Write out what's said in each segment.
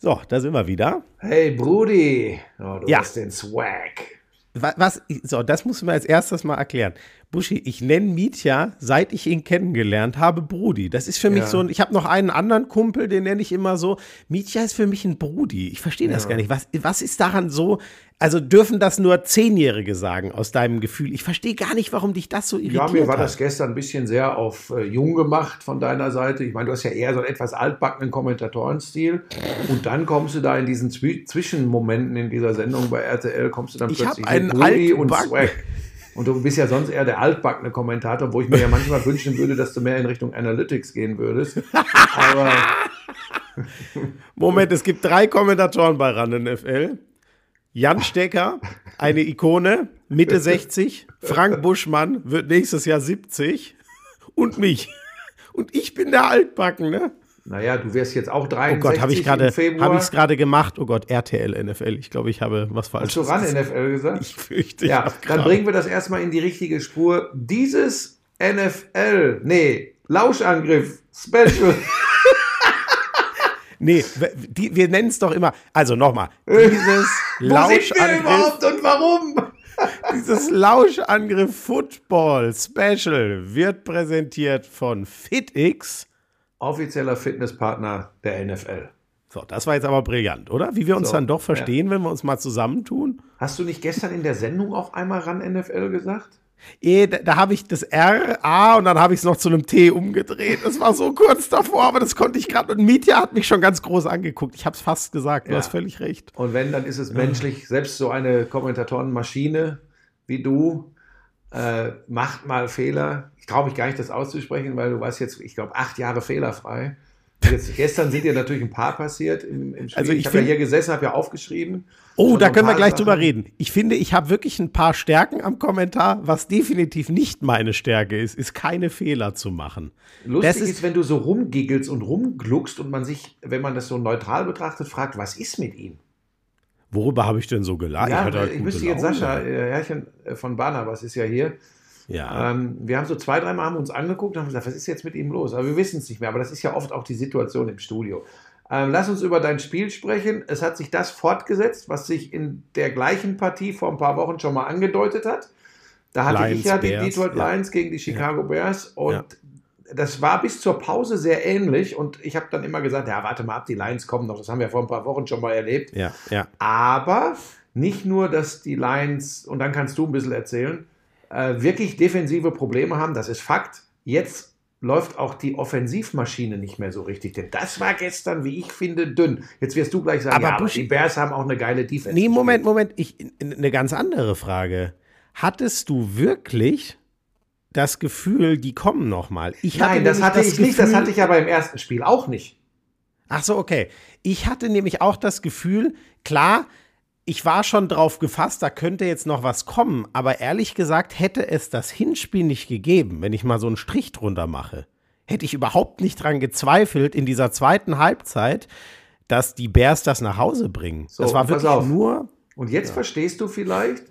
So, da sind wir wieder. Hey Brudi, oh, du Ja. hast den Swag. Wa- Was, so, das muss man als erstes mal erklären. Buschi, ich nenne Mietja, seit ich ihn kennengelernt habe, Brudi. Das ist für mich Ja. so ein, ich habe noch einen anderen Kumpel, den nenne ich immer so. Mietja ist für mich ein Brudi. Ich verstehe das gar nicht. Was, was ist daran so, also dürfen das nur Zehnjährige sagen, aus deinem Gefühl? Ich verstehe gar nicht, warum dich das so irritiert Ja, mir war hat. das gestern ein bisschen sehr auf äh, jung gemacht von deiner Seite. Ich meine, du hast ja eher so einen etwas altbackenen Kommentatorenstil. Und dann kommst du da in diesen Zwi Zwischenmomenten in dieser Sendung bei RTL, kommst du dann Ich plötzlich mit Brudi und Swag. Und du bist ja sonst eher der altbackene Kommentator, wo ich mir ja manchmal wünschen würde, dass du mehr in Richtung Analytics gehen würdest. Aber Moment, es gibt drei Kommentatoren bei RAN NFL. Jan Stecker, eine Ikone, Mitte 60. Frank Buschmann wird nächstes Jahr 70. Und mich. Und ich bin der Altbacken, ne? Naja, du wirst jetzt auch Oh 63 Gott, habe ich gerade hab ich's gerade gemacht? Oh Gott, RTL NFL. Ich glaube, ich habe was Hast falsch du ran NFL gesagt? Ich fürchte, ich Ja, hab dann bringen wir das erstmal in die richtige Spur. Dieses NFL, nee, Lauschangriff, Special. Nee, die, wir nennen es doch immer. Also nochmal. Dieses Wo sind wir Lauschangriff. überhaupt und warum? Dieses Lauschangriff Football Special wird präsentiert von FitX. Offizieller Fitnesspartner der NFL. So, das war jetzt aber brillant, oder? Wie wir uns So, dann doch verstehen, wenn wir uns mal zusammentun. Hast du nicht gestern in der Sendung auch einmal ran NFL gesagt? Eh, da, da habe ich das R, A und dann habe ich es noch zu einem T umgedreht. Das war so kurz davor, aber das konnte ich gerade. Und Mietja hat mich schon ganz groß angeguckt. Ich habe es fast gesagt. Du Ja. hast völlig recht. Und wenn, dann ist es menschlich, selbst so eine Kommentatorenmaschine wie du äh, macht mal Fehler. Ich traue mich gar nicht, das auszusprechen, weil du warst jetzt, ich glaube, acht Jahre fehlerfrei. Jetzt, gestern sind dir natürlich ein paar passiert im, im Spiel. Also ich ich habe ja hier gesessen, habe ja aufgeschrieben. Oh, da können wir gleich Sachen. drüber reden. Ich finde, ich habe wirklich ein paar Stärken am Kommentar. Was definitiv nicht meine Stärke ist, ist keine Fehler zu machen. Lustig Das ist, ist- wenn du so rumgiggelst und rumgluckst und man sich, wenn man das so neutral betrachtet, fragt, was ist mit ihm? Worüber habe ich denn so gelacht? ja, halt ich gute müsste jetzt. Sascha, äh, Herrchen äh, von Barnabas ist ja hier. Ja. Ähm, wir haben so zwei, dreimal haben uns angeguckt und haben gesagt, was ist jetzt mit ihm los? Aber wir wissen es nicht mehr. Aber das ist ja oft auch die Situation im Studio. Ähm, lass uns über dein Spiel sprechen. Es hat sich das fortgesetzt, was sich in der gleichen Partie vor ein paar Wochen schon mal angedeutet hat. Da hatte Lions, ich ja die Bears, Detroit ja. Lions gegen die Chicago Bears und Ja. das war bis zur Pause sehr ähnlich. Und ich habe dann immer gesagt, ja, warte mal ab, die Lions kommen noch. Das haben wir vor ein paar Wochen schon mal erlebt. ja, ja. Aber nicht nur, dass die Lions, und dann kannst du ein bisschen erzählen, äh, wirklich defensive Probleme haben, das ist Fakt. Jetzt läuft auch die Offensivmaschine nicht mehr so richtig. Denn das war gestern, wie ich finde, dünn. Jetzt wirst du gleich sagen, Aber ja, aber die Bears haben auch eine geile Defense. Nee, Moment. Moment. Ich, eine ganz andere Frage. Hattest du wirklich das Gefühl, die kommen noch mal? Ich Nein, das hatte ich nicht. Das Gefühl- hatte ich aber im ersten Spiel auch nicht. Ach so, okay. Ich hatte nämlich auch das Gefühl, klar, ich war schon drauf gefasst, da könnte jetzt noch was kommen, aber ehrlich gesagt hätte es das Hinspiel nicht gegeben, wenn ich mal so einen Strich drunter mache. Hätte ich überhaupt nicht dran gezweifelt in dieser zweiten Halbzeit, dass die Bears das nach Hause bringen. So, das war wirklich nur Und jetzt verstehst du vielleicht,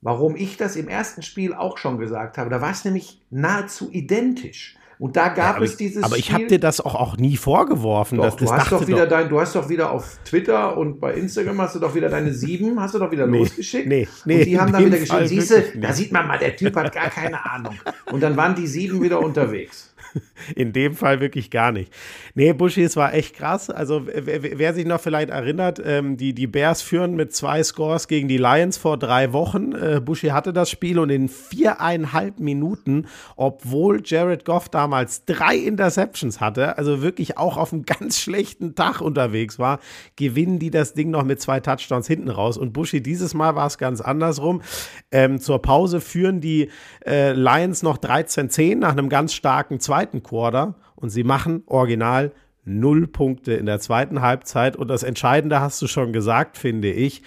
warum ich das im ersten Spiel auch schon gesagt habe. Da war es nämlich nahezu identisch. Und da gab aber es ich, dieses aber ich habe dir das auch, auch nie vorgeworfen. Doch, dass du das hast doch wieder dein, du hast doch wieder auf Twitter und bei Instagram hast du doch wieder deine sieben, hast du doch wieder Nee, losgeschickt. nee, nee, und die haben dann wieder geschrieben, siehste, da sieht man mal, der Typ hat gar keine Ahnung. Und dann waren die sieben wieder unterwegs. In dem Fall wirklich gar nicht. Nee, Buschi, es war echt krass. Also, wer, wer- sich noch vielleicht erinnert, ähm, die, die Bears führen mit zwei Scores gegen die Lions vor drei Wochen. Äh, Buschi hatte das Spiel und in viereinhalb Minuten, obwohl Jared Goff damals drei Interceptions hatte, also wirklich auch auf einem ganz schlechten Tag unterwegs war, gewinnen die das Ding noch mit zwei Touchdowns hinten raus. Und Buschi, dieses Mal war es ganz andersrum. Ähm, zur Pause führen die äh, Lions noch 13-10 nach einem ganz starken zweiten Quarter und sie machen original null Punkte in der zweiten Halbzeit. Und das Entscheidende hast du schon gesagt, finde ich.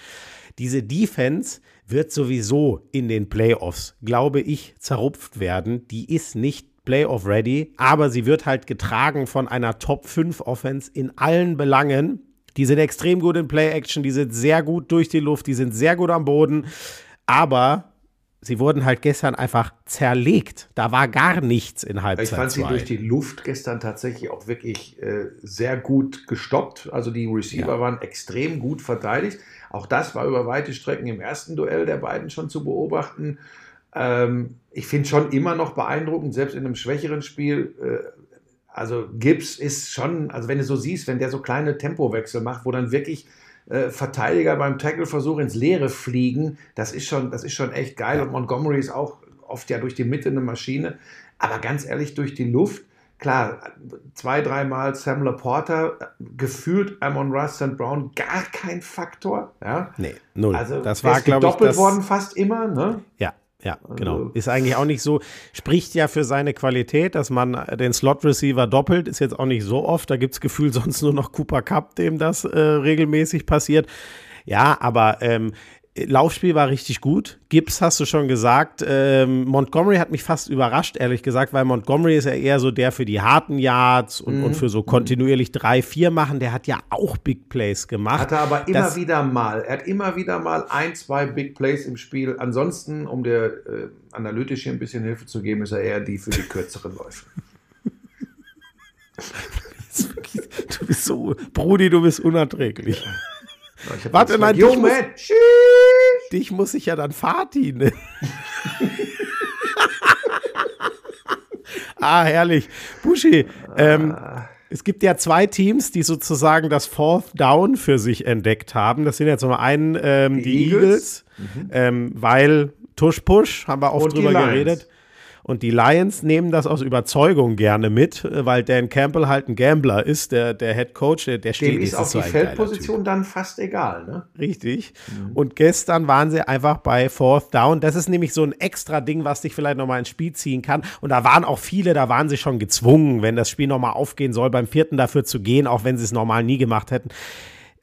Diese Defense wird sowieso in den Playoffs, glaube ich, zerrupft werden. Die ist nicht Playoff-ready, aber sie wird halt getragen von einer Top-5-Offense in allen Belangen. Die sind extrem gut in Play-Action, die sind sehr gut durch die Luft, die sind sehr gut am Boden. Aber sie wurden halt gestern einfach zerlegt. Da war gar nichts in Halbzeit. Ich fand sie durch die Luft gestern tatsächlich auch wirklich äh, sehr gut gestoppt. Also die Receiver ja. waren extrem gut verteidigt. Auch das war über weite Strecken im ersten Duell der beiden schon zu beobachten. Ähm, ich finde schon immer noch beeindruckend, selbst in einem schwächeren Spiel. Äh, also Gibbs ist schon, also wenn du so siehst, wenn der so kleine Tempowechsel macht, wo dann wirklich äh, Verteidiger beim Tackle-Versuch ins Leere fliegen. Das ist schon, das ist schon echt geil. Und Montgomery ist auch oft ja durch die Mitte eine Maschine. Aber ganz ehrlich, durch die Luft, klar, zwei, dreimal Sam Laporta, gefühlt Amon Russ St. Brown, gar kein Faktor. Ja? Nee, null. Also das war, glaube ich, doppelt worden fast immer. Ne? Ja, ja, genau. Also ist eigentlich auch nicht so, spricht ja für seine Qualität, dass man den Slot-Receiver doppelt, ist jetzt auch nicht so oft. Da gibt es Gefühl sonst nur noch Cooper Cup, dem das äh, regelmäßig passiert. Ja, aber ähm, Laufspiel war richtig gut. Gibbs hast du schon gesagt. Ähm, Montgomery hat mich fast überrascht, ehrlich gesagt, weil Montgomery ist ja eher so der für die harten Yards und, mhm. und für so kontinuierlich drei, vier machen. Der hat ja auch Big Plays gemacht. Hat er aber immer das, wieder mal. Er hat immer wieder mal ein, zwei Big Plays im Spiel. Ansonsten, um der äh, analytisch hier ein bisschen Hilfe zu geben, ist er eher die für die kürzeren Läufe. du bist so, Brudi, du bist unerträglich. Warte, nein, dich muss, dich muss ich ja dann Fatih nennen. ah, herrlich. Buschi, ähm, es gibt ja zwei Teams, die sozusagen das Fourth Down für sich entdeckt haben. Das sind ja zum einen ähm, die, die, Eagles, Eagles mhm. ähm, weil Tush Push, haben wir oft drüber geredet. Und die Lions nehmen das aus Überzeugung gerne mit, äh, weil Dan Campbell halt ein Gambler ist, der, der Head Coach, der, der steht. Dem ist auch die Feldposition dann fast egal, ne? Richtig. Mhm. Und gestern waren sie einfach bei Fourth Down. Das ist nämlich so ein extra Ding, was dich vielleicht nochmal ins Spiel ziehen kann. Und da waren auch viele, da waren sie schon gezwungen, wenn das Spiel nochmal aufgehen soll, beim vierten dafür zu gehen, auch wenn sie es normal nie gemacht hätten.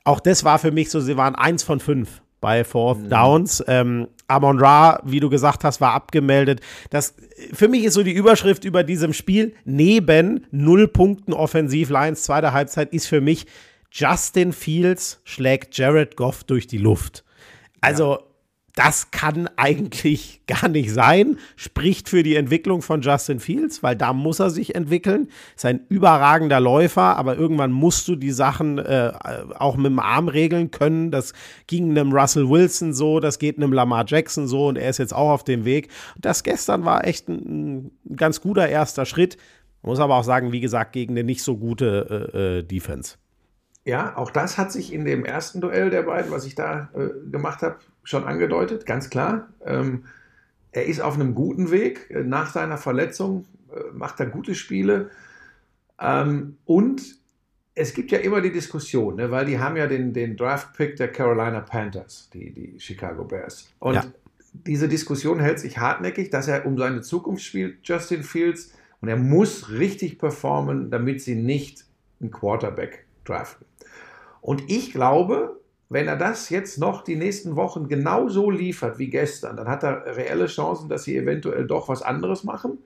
Auch das war für mich so, sie waren eins von fünf bei Fourth mhm. Downs. Ähm, Amon Ra, wie du gesagt hast, war abgemeldet. Das, für mich ist so die Überschrift über diesem Spiel, neben null Punkten offensiv Lions zweite Halbzeit, ist für mich Justin Fields schlägt Jared Goff durch die Luft. Also, ja das kann eigentlich gar nicht sein. Spricht für die Entwicklung von Justin Fields, weil da muss er sich entwickeln. Ist ein überragender Läufer, aber irgendwann musst du die Sachen äh, auch mit dem Arm regeln können. Das ging einem Russell Wilson so, das geht einem Lamar Jackson so und er ist jetzt auch auf dem Weg. Das gestern war echt ein, ein ganz guter erster Schritt. muss aber auch sagen, wie gesagt, gegen eine nicht so gute äh, äh, Defense. Ja, auch das hat sich in dem ersten Duell der beiden, was ich da äh, gemacht habe, schon angedeutet, ganz klar. Ähm, er ist auf einem guten Weg. Nach seiner Verletzung äh, macht er gute Spiele. Ähm, und es gibt ja immer die Diskussion, ne, weil die haben ja den, den Draft-Pick der Carolina Panthers, die, die Chicago Bears. Und ja. diese Diskussion hält sich hartnäckig, dass er um seine Zukunft spielt, Justin Fields. Und er muss richtig performen, damit sie nicht einen Quarterback draften. Und ich glaube, wenn er das jetzt noch die nächsten Wochen genauso liefert wie gestern, dann hat er reelle Chancen, dass sie eventuell doch was anderes machen.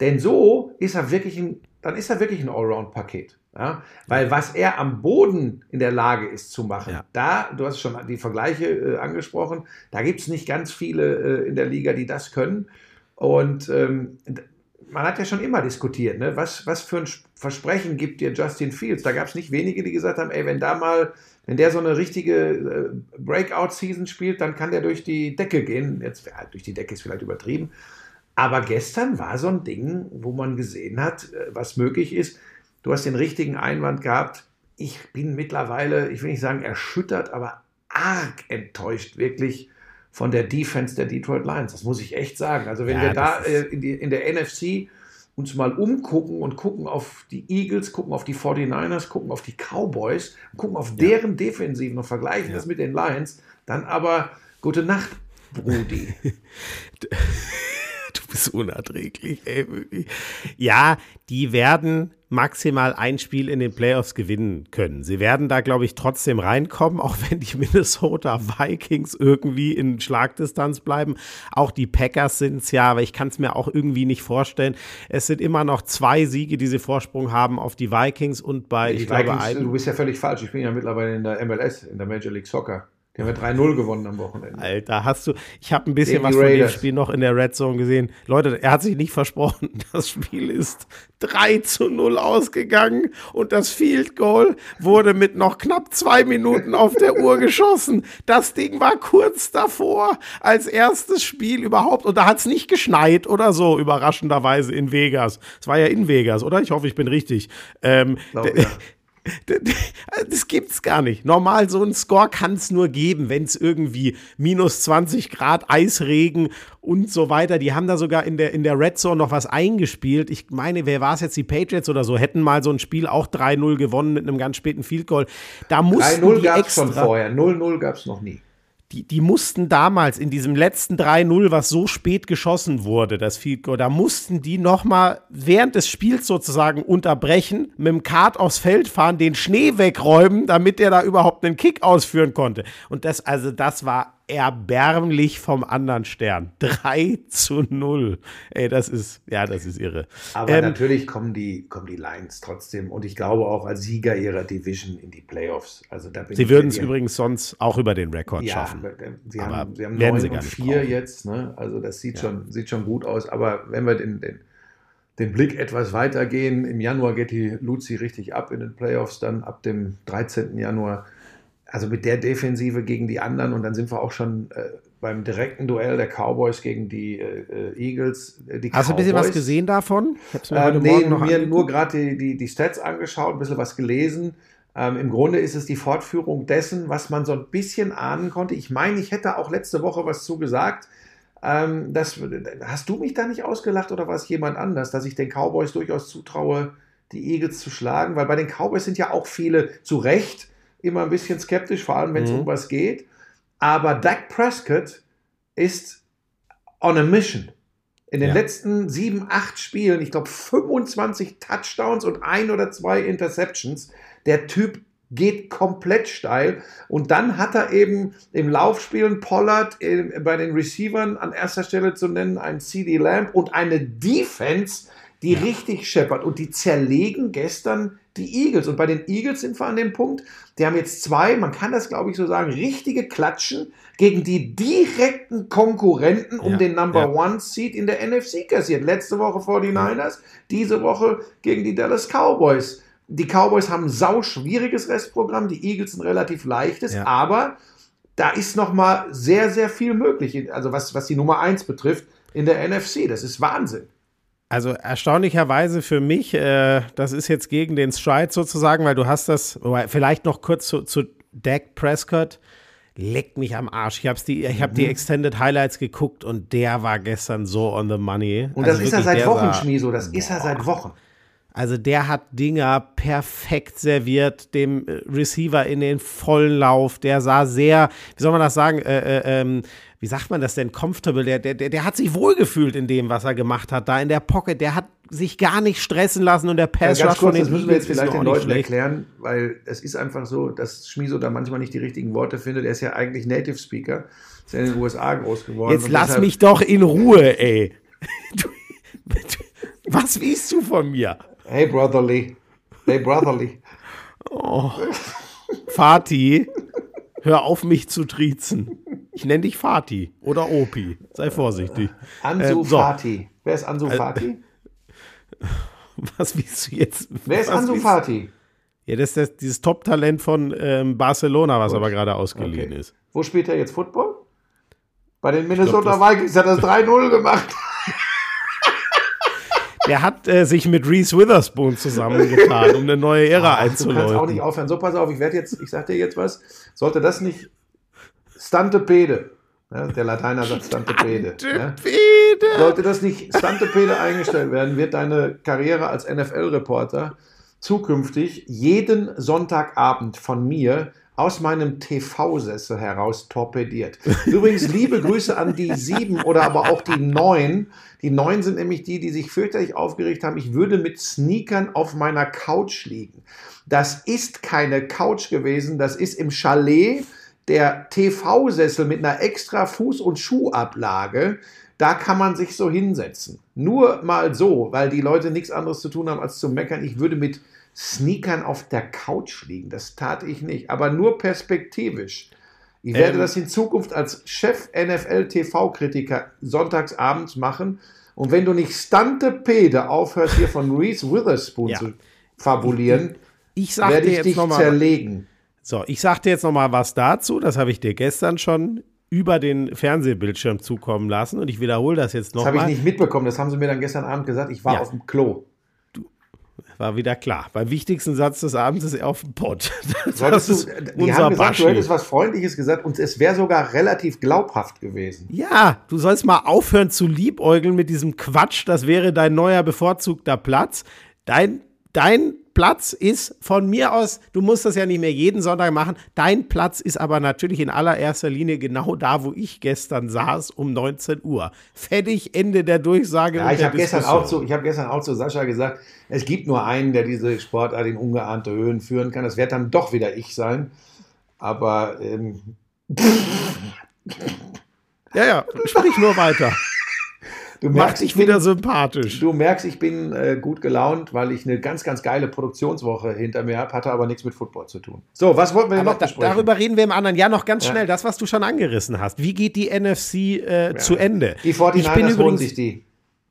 Denn so ist er wirklich ein, dann ist er wirklich ein Allround-Paket. Ja? Weil was er am Boden in der Lage ist zu machen, ja. da, du hast schon die Vergleiche äh, angesprochen, da gibt es nicht ganz viele äh, in der Liga, die das können. Und ähm, man hat ja schon immer diskutiert, ne? was, was für ein Versprechen gibt dir Justin Fields? Da gab es nicht wenige, die gesagt haben, ey, wenn da mal wenn der so eine richtige äh, Breakout-Season spielt, dann kann der durch die Decke gehen. Jetzt ja, durch die Decke ist vielleicht übertrieben. Aber gestern war so ein Ding, wo man gesehen hat, äh, was möglich ist. Du hast den richtigen Einwand gehabt. Ich bin mittlerweile, ich will nicht sagen erschüttert, aber arg enttäuscht wirklich von der Defense der Detroit Lions. Das muss ich echt sagen. Also wenn ja, wir da äh, in, die, in der NFC uns mal umgucken und gucken auf die Eagles, gucken auf die 49ers, gucken auf die Cowboys, gucken auf deren ja. Defensiven und vergleichen ja. das mit den Lions, dann aber gute Nacht, Brudi. du bist unerträglich, ey. Ja, die werden maximal ein Spiel in den Playoffs gewinnen können. Sie werden da, glaube ich, trotzdem reinkommen, auch wenn die Minnesota Vikings irgendwie in Schlagdistanz bleiben. Auch die Packers sind es ja, aber ich kann es mir auch irgendwie nicht vorstellen. Es sind immer noch zwei Siege, die sie Vorsprung haben auf die Vikings und bei, die ich Vikings, glaube, einem. Du bist ja völlig falsch. Ich bin ja mittlerweile in der MLS, in der Major League Soccer. Die haben ja 3-0 gewonnen am Wochenende. Alter, hast du, ich habe ein bisschen was von dem Spiel noch in der Red Zone gesehen. Leute, er hat sich nicht versprochen. Das Spiel ist 3 zu 0 ausgegangen und das Field Goal wurde mit noch knapp zwei Minuten auf der Uhr geschossen. Das Ding war kurz davor als erstes Spiel überhaupt und da hat es nicht geschneit oder so, überraschenderweise in Vegas. Es war ja in Vegas, oder? Ich hoffe, ich bin richtig. Ähm, Glaub, ja. Das gibt's gar nicht. Normal, so ein Score kann es nur geben, wenn es irgendwie minus 20 Grad, Eisregen und so weiter. Die haben da sogar in der, in der Red Zone noch was eingespielt. Ich meine, wer war es jetzt? Die Patriots oder so, hätten mal so ein Spiel auch 3-0 gewonnen mit einem ganz späten Field Goal. Da mussten 3-0 gab es schon vorher, 0-0 gab es noch nie die, die mussten damals in diesem letzten 3-0, was so spät geschossen wurde, das Field Goal, da mussten die nochmal während des Spiels sozusagen unterbrechen, mit dem Kart aufs Feld fahren, den Schnee wegräumen, damit der da überhaupt einen Kick ausführen konnte. Und das, also das war erbärmlich vom anderen Stern. 3 zu 0. Ey, das ist, ja, das ist irre. Aber ähm, natürlich kommen die, kommen die Lions trotzdem und ich glaube auch als Sieger ihrer Division in die Playoffs. Also da sie würden es übrigens sonst auch über den Rekord ja, schaffen. Sie aber haben, sie haben 9 sie und 4 jetzt, ne? Also das sieht, ja. schon, sieht schon gut aus. Aber wenn wir den, den, den Blick etwas weitergehen, im Januar geht die Luzi richtig ab in den Playoffs, dann ab dem 13. Januar also mit der Defensive gegen die anderen und dann sind wir auch schon äh, beim direkten Duell der Cowboys gegen die äh, äh Eagles. Äh, die Hast Cowboys. du ein bisschen was gesehen davon? Ich habe mir, ähm, nee, mir angeguckt. nur gerade die, die, die Stats angeschaut, ein bisschen was gelesen. Ähm, Im Grunde ist es die Fortführung dessen, was man so ein bisschen ahnen konnte. Ich meine, ich hätte auch letzte Woche was zugesagt. Ähm, das, hast du mich da nicht ausgelacht oder war es jemand anders, dass ich den Cowboys durchaus zutraue, die Eagles zu schlagen? Weil bei den Cowboys sind ja auch viele zu Recht immer ein bisschen skeptisch, vor allem wenn es mhm. um was geht. Aber Dak Prescott ist on a mission. In den ja. letzten sieben, acht Spielen, ich glaube 25 Touchdowns und ein oder zwei Interceptions. Der Typ geht komplett steil. Und dann hat er eben im Laufspielen Pollard äh, bei den Receivern an erster Stelle zu nennen, ein CD Lamp und eine Defense, die ja. richtig scheppert. Und die zerlegen gestern die Eagles. Und bei den Eagles sind wir an dem Punkt, die haben jetzt zwei, man kann das glaube ich so sagen, richtige Klatschen gegen die direkten Konkurrenten um ja, den Number ja. One Seed in der NFC kassiert. Letzte Woche 49ers, diese Woche gegen die Dallas Cowboys. Die Cowboys haben ein sau schwieriges Restprogramm, die Eagles ein relativ leichtes, ja. aber da ist noch mal sehr, sehr viel möglich. Also was, was die Nummer 1 betrifft in der NFC. Das ist Wahnsinn. Also erstaunlicherweise für mich, äh, das ist jetzt gegen den Stride sozusagen, weil du hast das, vielleicht noch kurz zu, zu Dak Prescott, leckt mich am Arsch. Ich habe die, ich hab mhm. die Extended Highlights geguckt und der war gestern so on the money. Und das also ist er seit Wochen, Schmieso, das boah. ist er seit Wochen. Also der hat Dinger perfekt serviert, dem äh, Receiver in den vollen Lauf. Der sah sehr, wie soll man das sagen, äh, äh, ähm, wie sagt man das denn, comfortable, der, der, der hat sich wohlgefühlt in dem, was er gemacht hat, da in der Pocket, der hat sich gar nicht stressen lassen und der Pass ja, ganz kurz, das müssen wir jetzt vielleicht den Leuten erklären, weil es ist einfach so, dass Schmiso da manchmal nicht die richtigen Worte findet. Er ist ja eigentlich Native Speaker, ist ja in den USA groß geworden. Jetzt lass mich doch in Ruhe, ey. Was willst du von mir? Hey, Brotherly. Hey, Brotherly. Oh. Fatih, hör auf mich zu triezen. Ich nenne dich Fatih oder Opi. Sei vorsichtig. Ansu ähm, so. Wer ist Ansu äh, Fati? Was willst du jetzt? Wer ist Ansu Fati? Ja, das ist das, dieses Top-Talent von ähm, Barcelona, was Gut. aber gerade ausgeliehen okay. ist. Wo spielt er jetzt Football? Bei den Minnesota glaub, Vikings hat er das 3-0 gemacht. Der hat äh, sich mit Reese Witherspoon zusammengetan, um eine neue Ära einzuläuten. Du kannst auch nicht aufhören. So, pass auf, ich werde jetzt, ich sag dir jetzt was. Sollte das nicht Stantepede. Ja, der Lateiner sagt Stantepede. Stantepede. Ja. Sollte das nicht Stantepede eingestellt werden, wird deine Karriere als NFL-Reporter zukünftig jeden Sonntagabend von mir aus meinem TV-Sessel heraus torpediert. Übrigens, liebe Grüße an die sieben oder aber auch die neun. Die neun sind nämlich die, die sich fürchterlich aufgeregt haben. Ich würde mit Sneakern auf meiner Couch liegen. Das ist keine Couch gewesen, das ist im Chalet der TV-Sessel mit einer extra Fuß- und Schuhablage, da kann man sich so hinsetzen. Nur mal so, weil die Leute nichts anderes zu tun haben, als zu meckern. Ich würde mit Sneakern auf der Couch liegen. Das tat ich nicht. Aber nur perspektivisch. Ich werde ähm, das in Zukunft als Chef NFL TV-Kritiker sonntags abends machen. Und wenn du nicht Stante Pede aufhörst, hier von Reese Witherspoon ja. zu fabulieren, ich, ich werde ich dich zerlegen. So, ich sagte jetzt noch mal was dazu. Das habe ich dir gestern schon über den Fernsehbildschirm zukommen lassen und ich wiederhole das jetzt noch Das habe ich nicht mitbekommen. Das haben sie mir dann gestern Abend gesagt. Ich war ja. auf dem Klo. War wieder klar. Beim wichtigsten Satz des Abends ist er auf dem Pott. Das ist du, die haben gesagt, du hättest was Freundliches gesagt und es wäre sogar relativ glaubhaft gewesen. Ja, du sollst mal aufhören zu liebäugeln mit diesem Quatsch. Das wäre dein neuer bevorzugter Platz. Dein, dein Platz ist von mir aus, du musst das ja nicht mehr jeden Sonntag machen, dein Platz ist aber natürlich in allererster Linie genau da, wo ich gestern saß, um 19 Uhr. Fertig, Ende der Durchsage. Ja, ich habe gestern, auch zu, hab gestern auch zu Sascha gesagt, es gibt nur einen, der diese Sportart in ungeahnte Höhen führen kann. Das wird dann doch wieder ich sein. Aber ähm, ja, ja, sprich nur weiter. Du merkst, ich wieder bin, sympathisch. Du merkst, ich bin äh, gut gelaunt, weil ich eine ganz, ganz geile Produktionswoche hinter mir habe, hatte aber nichts mit Football zu tun. So, was wollten wir aber noch da, besprechen? Darüber reden wir im anderen Jahr noch ganz ja. schnell. Das, was du schon angerissen hast. Wie geht die NFC äh, ja. zu Ende? Die 49ers ich bin übrigens, sich die.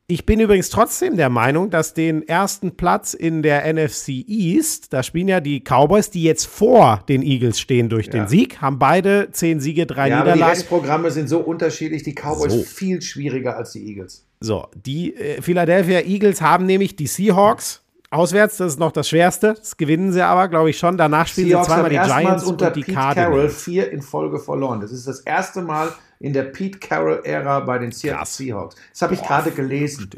Ich bin übrigens trotzdem der Meinung, dass den ersten Platz in der NFC East, da spielen ja die Cowboys, die jetzt vor den Eagles stehen durch ja. den Sieg, haben beide zehn Siege, drei ja, Niederlagen. Die Restprogramme sind so unterschiedlich, die Cowboys so. viel schwieriger als die Eagles. So, die äh, Philadelphia Eagles haben nämlich die Seahawks. Auswärts, das ist noch das Schwerste. Das gewinnen sie aber, glaube ich, schon. Danach spielen Seahawks sie zweimal die Giants unter und die Pete Cardinals. Carroll vier in Folge verloren. Das ist das erste Mal, in der Pete Carroll-Ära bei den Seattle Seahawks. Das habe ich gerade gelesen.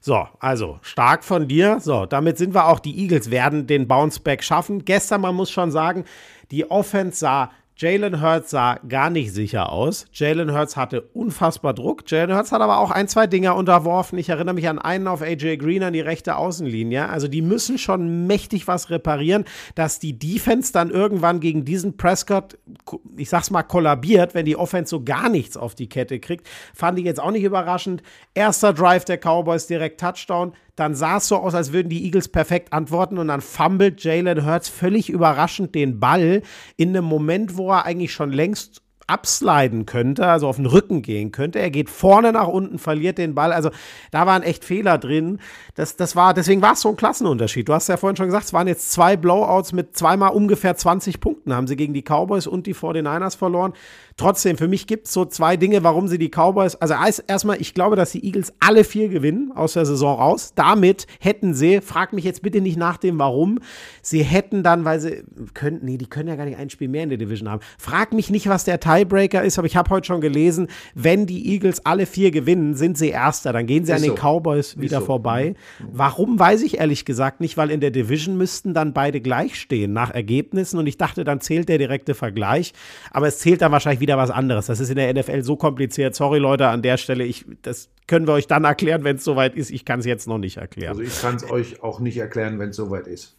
So, also stark von dir. So, damit sind wir auch. Die Eagles werden den Bounceback schaffen. Gestern, man muss schon sagen, die Offense sah Jalen Hurts sah gar nicht sicher aus. Jalen Hurts hatte unfassbar Druck. Jalen Hurts hat aber auch ein, zwei Dinger unterworfen. Ich erinnere mich an einen auf AJ Green an die rechte Außenlinie. Also die müssen schon mächtig was reparieren, dass die Defense dann irgendwann gegen diesen Prescott, ich sag's mal, kollabiert, wenn die Offense so gar nichts auf die Kette kriegt. Fand ich jetzt auch nicht überraschend. Erster Drive der Cowboys direkt Touchdown dann sah es so aus, als würden die Eagles perfekt antworten und dann fummelt Jalen Hurts völlig überraschend den Ball in einem Moment, wo er eigentlich schon längst absliden könnte, also auf den Rücken gehen könnte. Er geht vorne nach unten, verliert den Ball. Also da waren echt Fehler drin. Das, das war, deswegen war es so ein Klassenunterschied. Du hast ja vorhin schon gesagt, es waren jetzt zwei Blowouts mit zweimal ungefähr 20 Punkten, haben sie gegen die Cowboys und die 49ers verloren. Trotzdem, für mich gibt es so zwei Dinge, warum sie die Cowboys, also erstmal, ich glaube, dass die Eagles alle vier gewinnen aus der Saison raus. Damit hätten sie, frag mich jetzt bitte nicht nach dem Warum, sie hätten dann, weil sie könnten, nee, die können ja gar nicht ein Spiel mehr in der Division haben. Frag mich nicht, was der Tiebreaker ist, aber ich habe heute schon gelesen, wenn die Eagles alle vier gewinnen, sind sie Erster. Dann gehen sie ist an den so. Cowboys wieder so. vorbei. Mhm. Warum, weiß ich ehrlich gesagt nicht, weil in der Division müssten dann beide gleich stehen nach Ergebnissen und ich dachte, dann zählt der direkte Vergleich. Aber es zählt dann wahrscheinlich wieder wieder was anderes. Das ist in der NFL so kompliziert. Sorry, Leute, an der Stelle. Ich, das können wir euch dann erklären, wenn es soweit ist. Ich kann es jetzt noch nicht erklären. Also ich kann es euch auch nicht erklären, wenn es soweit ist.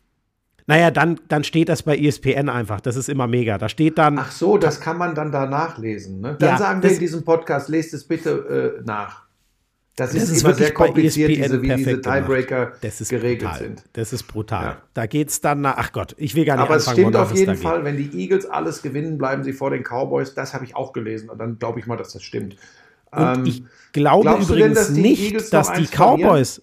Naja, dann, dann steht das bei ESPN einfach. Das ist immer mega. Da steht dann. Ach so, das kann man dann da nachlesen. Ne? Dann ja, sagen wir in diesem Podcast, lest es bitte äh, nach. Das, das ist, ist immer sehr kompliziert, diese, wie diese Tiebreaker geregelt brutal. sind. Das ist brutal. Ja. Da geht es dann nach, ach Gott, ich will gar nicht Aber es stimmt auf jeden Fall, geht. wenn die Eagles alles gewinnen, bleiben sie vor den Cowboys. Das habe ich auch gelesen und dann glaube ich mal, dass das stimmt. Und ähm, ich glaube übrigens denn, dass nicht, dass die Cowboys.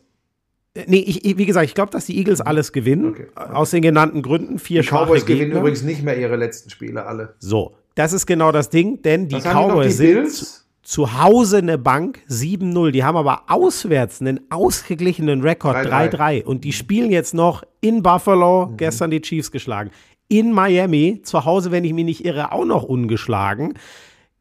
Verlieren? Nee, ich, wie gesagt, ich glaube, dass die Eagles mhm. alles gewinnen. Okay. Aus den genannten Gründen. Vier die Cowboys gewinnen übrigens nicht mehr ihre letzten Spiele alle. So, das ist genau das Ding, denn die Was Cowboys die sind zu Hause eine Bank 7-0. Die haben aber auswärts einen ausgeglichenen Rekord 3-3. Und die spielen jetzt noch in Buffalo, mhm. gestern die Chiefs geschlagen. In Miami, zu Hause, wenn ich mich nicht irre, auch noch ungeschlagen.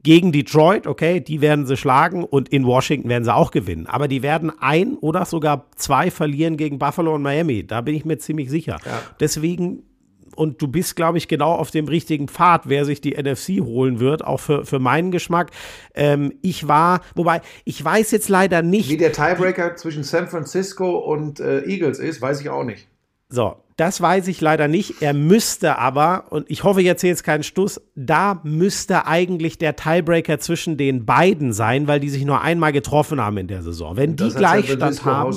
Gegen Detroit, okay, die werden sie schlagen und in Washington werden sie auch gewinnen. Aber die werden ein oder sogar zwei verlieren gegen Buffalo und Miami. Da bin ich mir ziemlich sicher. Ja. Deswegen und du bist, glaube ich, genau auf dem richtigen Pfad, wer sich die NFC holen wird, auch für, für meinen Geschmack. Ähm, ich war, wobei, ich weiß jetzt leider nicht. Wie der Tiebreaker zwischen San Francisco und äh, Eagles ist, weiß ich auch nicht. So, das weiß ich leider nicht. Er müsste aber, und ich hoffe, jetzt hier jetzt keinen Stuss, da müsste eigentlich der Tiebreaker zwischen den beiden sein, weil die sich nur einmal getroffen haben in der Saison. Wenn die Gleichstand haben.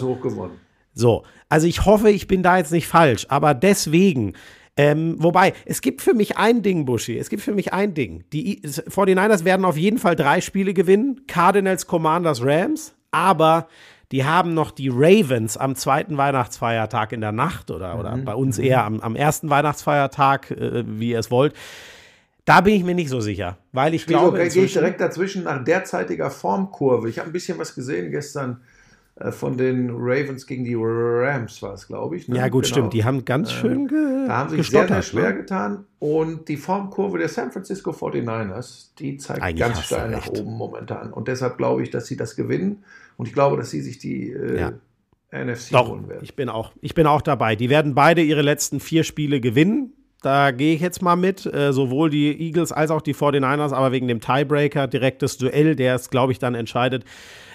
So, also ich hoffe, ich bin da jetzt nicht falsch, aber deswegen Ähm, wobei, es gibt für mich ein Ding, Buschi. Es gibt für mich ein Ding. Die 49ers werden auf jeden Fall drei Spiele gewinnen. Cardinals, Commanders, Rams. Aber die haben noch die Ravens am zweiten Weihnachtsfeiertag in der Nacht oder, oder mhm. bei uns eher am, am ersten Weihnachtsfeiertag, äh, wie ihr es wollt. Da bin ich mir nicht so sicher, weil ich Wieso, glaube. Gehe ich direkt dazwischen nach derzeitiger Formkurve. Ich habe ein bisschen was gesehen gestern äh, von den Ravens gegen die Rams war es, glaube ich. Ne? Ja, gut, genau. stimmt. Die haben ganz äh, schön ge Da haben sich sehr, sehr schwer ne? getan. Und die Formkurve der San Francisco 49ers, die zeigt Eigentlich ganz steil nach oben momentan. Und deshalb glaube ich, dass sie das gewinnen. Und ich glaube, dass sie sich die äh, ja. NFC Doch, holen werden. Ich bin, auch, ich bin auch dabei. Die werden beide ihre letzten vier Spiele gewinnen. Da gehe ich jetzt mal mit. Äh, sowohl die Eagles als auch die 49ers, aber wegen dem Tiebreaker, direktes Duell, der es, glaube ich, dann entscheidet,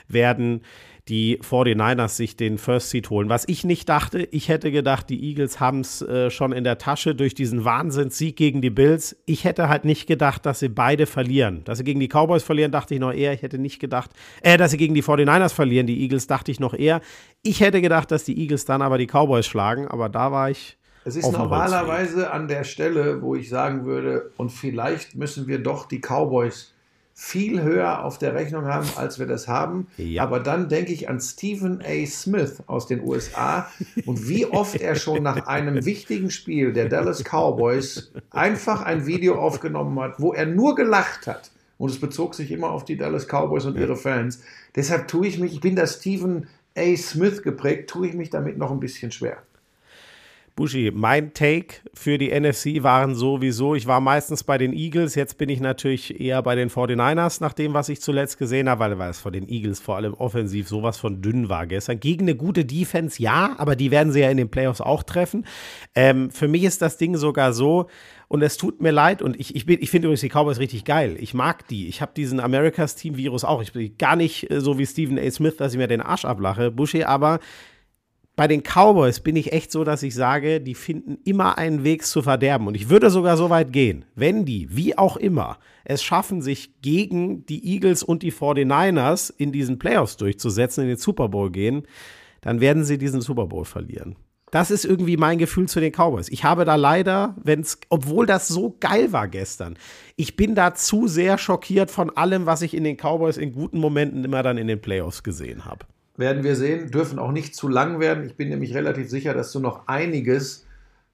werden die 49ers sich den First Seed holen. Was ich nicht dachte, ich hätte gedacht, die Eagles haben es äh, schon in der Tasche durch diesen Wahnsinnssieg gegen die Bills. Ich hätte halt nicht gedacht, dass sie beide verlieren. Dass sie gegen die Cowboys verlieren, dachte ich noch eher. Ich hätte nicht gedacht, äh, dass sie gegen die 49ers verlieren. Die Eagles dachte ich noch eher. Ich hätte gedacht, dass die Eagles dann aber die Cowboys schlagen, aber da war ich. Es ist normalerweise an der Stelle, wo ich sagen würde, und vielleicht müssen wir doch die Cowboys viel höher auf der Rechnung haben, als wir das haben. Ja. Aber dann denke ich an Stephen A. Smith aus den USA und wie oft er schon nach einem wichtigen Spiel der Dallas Cowboys einfach ein Video aufgenommen hat, wo er nur gelacht hat. Und es bezog sich immer auf die Dallas Cowboys und ihre Fans. Deshalb tue ich mich, ich bin da Stephen A. Smith geprägt, tue ich mich damit noch ein bisschen schwer. Buschi, mein Take für die NFC waren sowieso, ich war meistens bei den Eagles, jetzt bin ich natürlich eher bei den 49ers, nach dem, was ich zuletzt gesehen habe, weil, es von den Eagles vor allem offensiv sowas von dünn war gestern. Gegen eine gute Defense, ja, aber die werden sie ja in den Playoffs auch treffen. Ähm, für mich ist das Ding sogar so, und es tut mir leid, und ich, ich, ich finde übrigens die Cowboys richtig geil. Ich mag die. Ich habe diesen Americas Team Virus auch. Ich bin gar nicht äh, so wie Stephen A. Smith, dass ich mir den Arsch ablache, Buschi, aber bei den Cowboys bin ich echt so, dass ich sage, die finden immer einen Weg zu verderben. Und ich würde sogar so weit gehen, wenn die, wie auch immer, es schaffen, sich gegen die Eagles und die 49ers in diesen Playoffs durchzusetzen, in den Super Bowl gehen, dann werden sie diesen Super Bowl verlieren. Das ist irgendwie mein Gefühl zu den Cowboys. Ich habe da leider, wenn es, obwohl das so geil war gestern, ich bin da zu sehr schockiert von allem, was ich in den Cowboys in guten Momenten immer dann in den Playoffs gesehen habe werden wir sehen, dürfen auch nicht zu lang werden. Ich bin nämlich relativ sicher, dass du noch einiges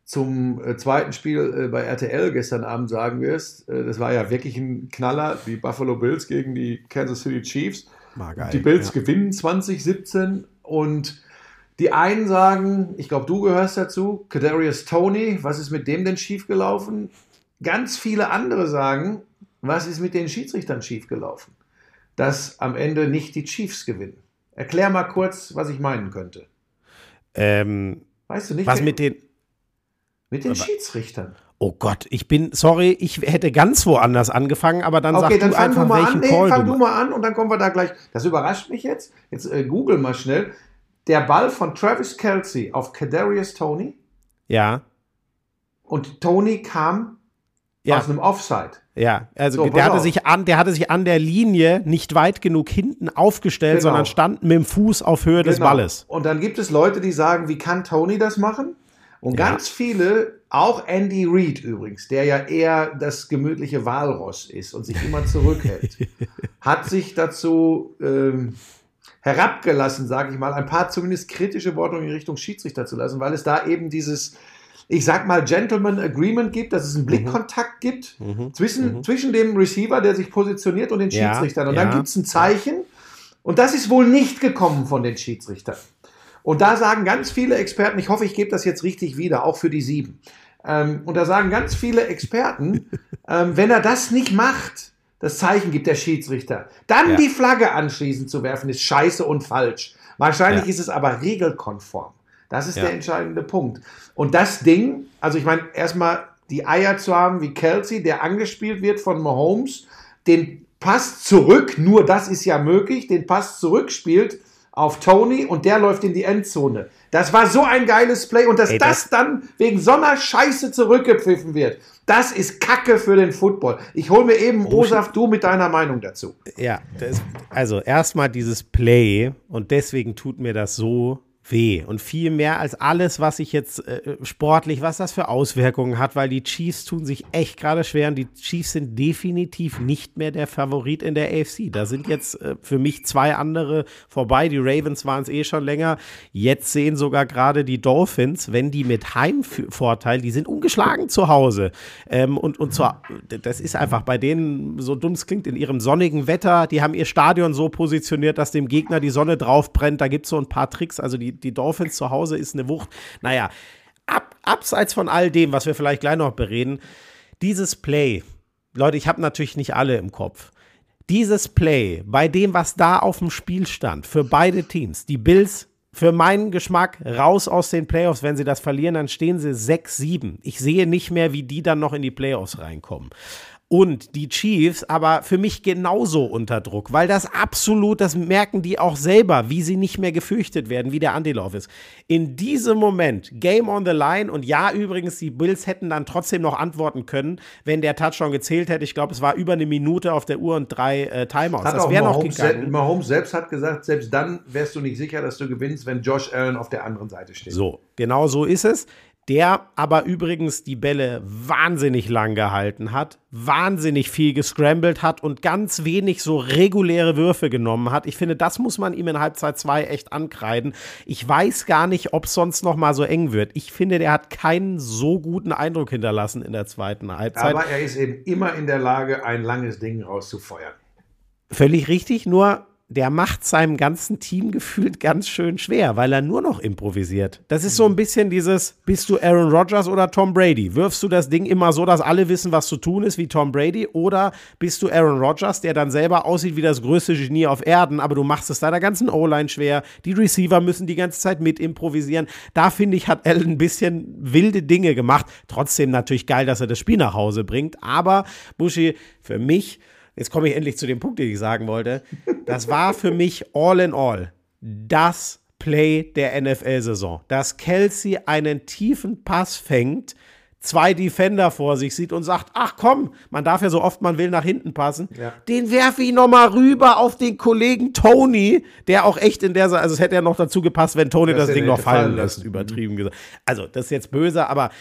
zum äh, zweiten Spiel äh, bei RTL gestern Abend sagen wirst. Äh, das war ja wirklich ein Knaller, die Buffalo Bills gegen die Kansas City Chiefs. Geil, die Bills ja. gewinnen 2017 und die einen sagen, ich glaube, du gehörst dazu, Kadarius Tony, was ist mit dem denn schiefgelaufen? Ganz viele andere sagen, was ist mit den Schiedsrichtern schiefgelaufen? Dass am Ende nicht die Chiefs gewinnen. Erklär mal kurz, was ich meinen könnte. Ähm, weißt du nicht? Was mit den. Mit den Schiedsrichtern. Oh Gott, ich bin, sorry, ich hätte ganz woanders angefangen, aber dann okay, dann du einfach, du mal welchen an. Nee, fang du mal an und dann kommen wir da gleich. Das überrascht mich jetzt. Jetzt äh, google mal schnell. Der Ball von Travis Kelsey auf Kadarius Tony. Ja. Und Tony kam ja. aus einem Offside. Ja, also so, der, hatte sich an, der hatte sich an der Linie nicht weit genug hinten aufgestellt, genau. sondern stand mit dem Fuß auf Höhe genau. des Balles. Und dann gibt es Leute, die sagen, wie kann Tony das machen? Und ja. ganz viele, auch Andy Reid übrigens, der ja eher das gemütliche Walross ist und sich immer zurückhält, hat sich dazu ähm, herabgelassen, sage ich mal, ein paar zumindest kritische Worte in Richtung Schiedsrichter zu lassen, weil es da eben dieses ich sag mal, Gentleman Agreement gibt, dass es einen mhm. Blickkontakt mhm. gibt mhm. Zwischen, zwischen dem Receiver, der sich positioniert, und den Schiedsrichtern. Und dann gibt es ein Zeichen. Und das ist wohl nicht gekommen von den Schiedsrichtern. Und da sagen ganz viele Experten, ich hoffe, ich gebe das jetzt richtig wieder, auch für die sieben. Ähm, und da sagen ganz viele Experten, ähm, wenn er das nicht macht, das Zeichen gibt der Schiedsrichter, dann ja. die Flagge anschließend zu werfen, ist scheiße und falsch. Wahrscheinlich ja. ist es aber regelkonform. Das ist ja. der entscheidende Punkt. Und das Ding, also ich meine, erstmal die Eier zu haben wie Kelsey, der angespielt wird von Mahomes, den Pass zurück, nur das ist ja möglich, den Pass zurückspielt auf Tony und der läuft in die Endzone. Das war so ein geiles Play und dass Ey, das, das, dann wegen so einer Scheiße zurückgepfiffen wird, das ist Kacke für den Football. Ich hole mir eben Osaf, du mit deiner Meinung dazu. Ja, das, also erstmal dieses Play und deswegen tut mir das so weh und viel mehr als alles, was ich jetzt äh, sportlich, was das für Auswirkungen hat, weil die Chiefs tun sich echt gerade schwer und die Chiefs sind definitiv nicht mehr der Favorit in der AFC. Da sind jetzt äh, für mich zwei andere vorbei. Die Ravens waren es eh schon länger. Jetzt sehen sogar gerade die Dolphins, wenn die mit Heimvorteil, die sind ungeschlagen zu Hause. Ähm, und, und zwar, das ist einfach bei denen, so dumm es klingt, in ihrem sonnigen Wetter, die haben ihr Stadion so positioniert, dass dem Gegner die Sonne drauf brennt. Da gibt es so ein paar Tricks. Also die, die Dolphins zu Hause ist eine Wucht. Naja, ab, abseits von all dem, was wir vielleicht gleich noch bereden, dieses Play, Leute, ich habe natürlich nicht alle im Kopf. Dieses Play, bei dem, was da auf dem Spiel stand, für beide Teams, die Bills für meinen Geschmack raus aus den Playoffs. Wenn sie das verlieren, dann stehen sie 6-7. Ich sehe nicht mehr, wie die dann noch in die Playoffs reinkommen und die Chiefs aber für mich genauso unter Druck, weil das absolut, das merken die auch selber, wie sie nicht mehr gefürchtet werden, wie der Antilauf ist. In diesem Moment, Game on the Line und ja, übrigens, die Bills hätten dann trotzdem noch antworten können, wenn der Touchdown gezählt hätte. Ich glaube, es war über eine Minute auf der Uhr und drei äh, Timeouts. Hat das wäre noch gegangen. Mahomes selbst hat gesagt, selbst dann wärst du nicht sicher, dass du gewinnst, wenn Josh Allen auf der anderen Seite steht. So, genau so ist es der aber übrigens die Bälle wahnsinnig lang gehalten hat, wahnsinnig viel gescrambled hat und ganz wenig so reguläre Würfe genommen hat. Ich finde, das muss man ihm in Halbzeit 2 echt ankreiden. Ich weiß gar nicht, ob es sonst noch mal so eng wird. Ich finde, der hat keinen so guten Eindruck hinterlassen in der zweiten Halbzeit. Aber er ist eben immer in der Lage, ein langes Ding rauszufeuern. Völlig richtig, nur der macht seinem ganzen Team gefühlt ganz schön schwer, weil er nur noch improvisiert. Das ist so ein bisschen dieses, bist du Aaron Rodgers oder Tom Brady? Wirfst du das Ding immer so, dass alle wissen, was zu tun ist, wie Tom Brady? Oder bist du Aaron Rodgers, der dann selber aussieht wie das größte Genie auf Erden, aber du machst es deiner ganzen O-Line schwer. Die Receiver müssen die ganze Zeit mit improvisieren. Da finde ich, hat Allen ein bisschen wilde Dinge gemacht. Trotzdem natürlich geil, dass er das Spiel nach Hause bringt. Aber Bushi, für mich jetzt komme ich endlich zu dem Punkt, den ich sagen wollte. Das war für mich all in all das Play der NFL-Saison. Dass Kelsey einen tiefen Pass fängt, zwei Defender vor sich sieht und sagt, ach komm, man darf ja so oft man will nach hinten passen. Ja. Den werfe ich noch mal rüber auf den Kollegen Tony, der auch echt in der, also es hätte ja noch dazu gepasst, wenn Tony das, das Ding noch fallen lässt, übertrieben gesagt. Also das ist jetzt böse, aber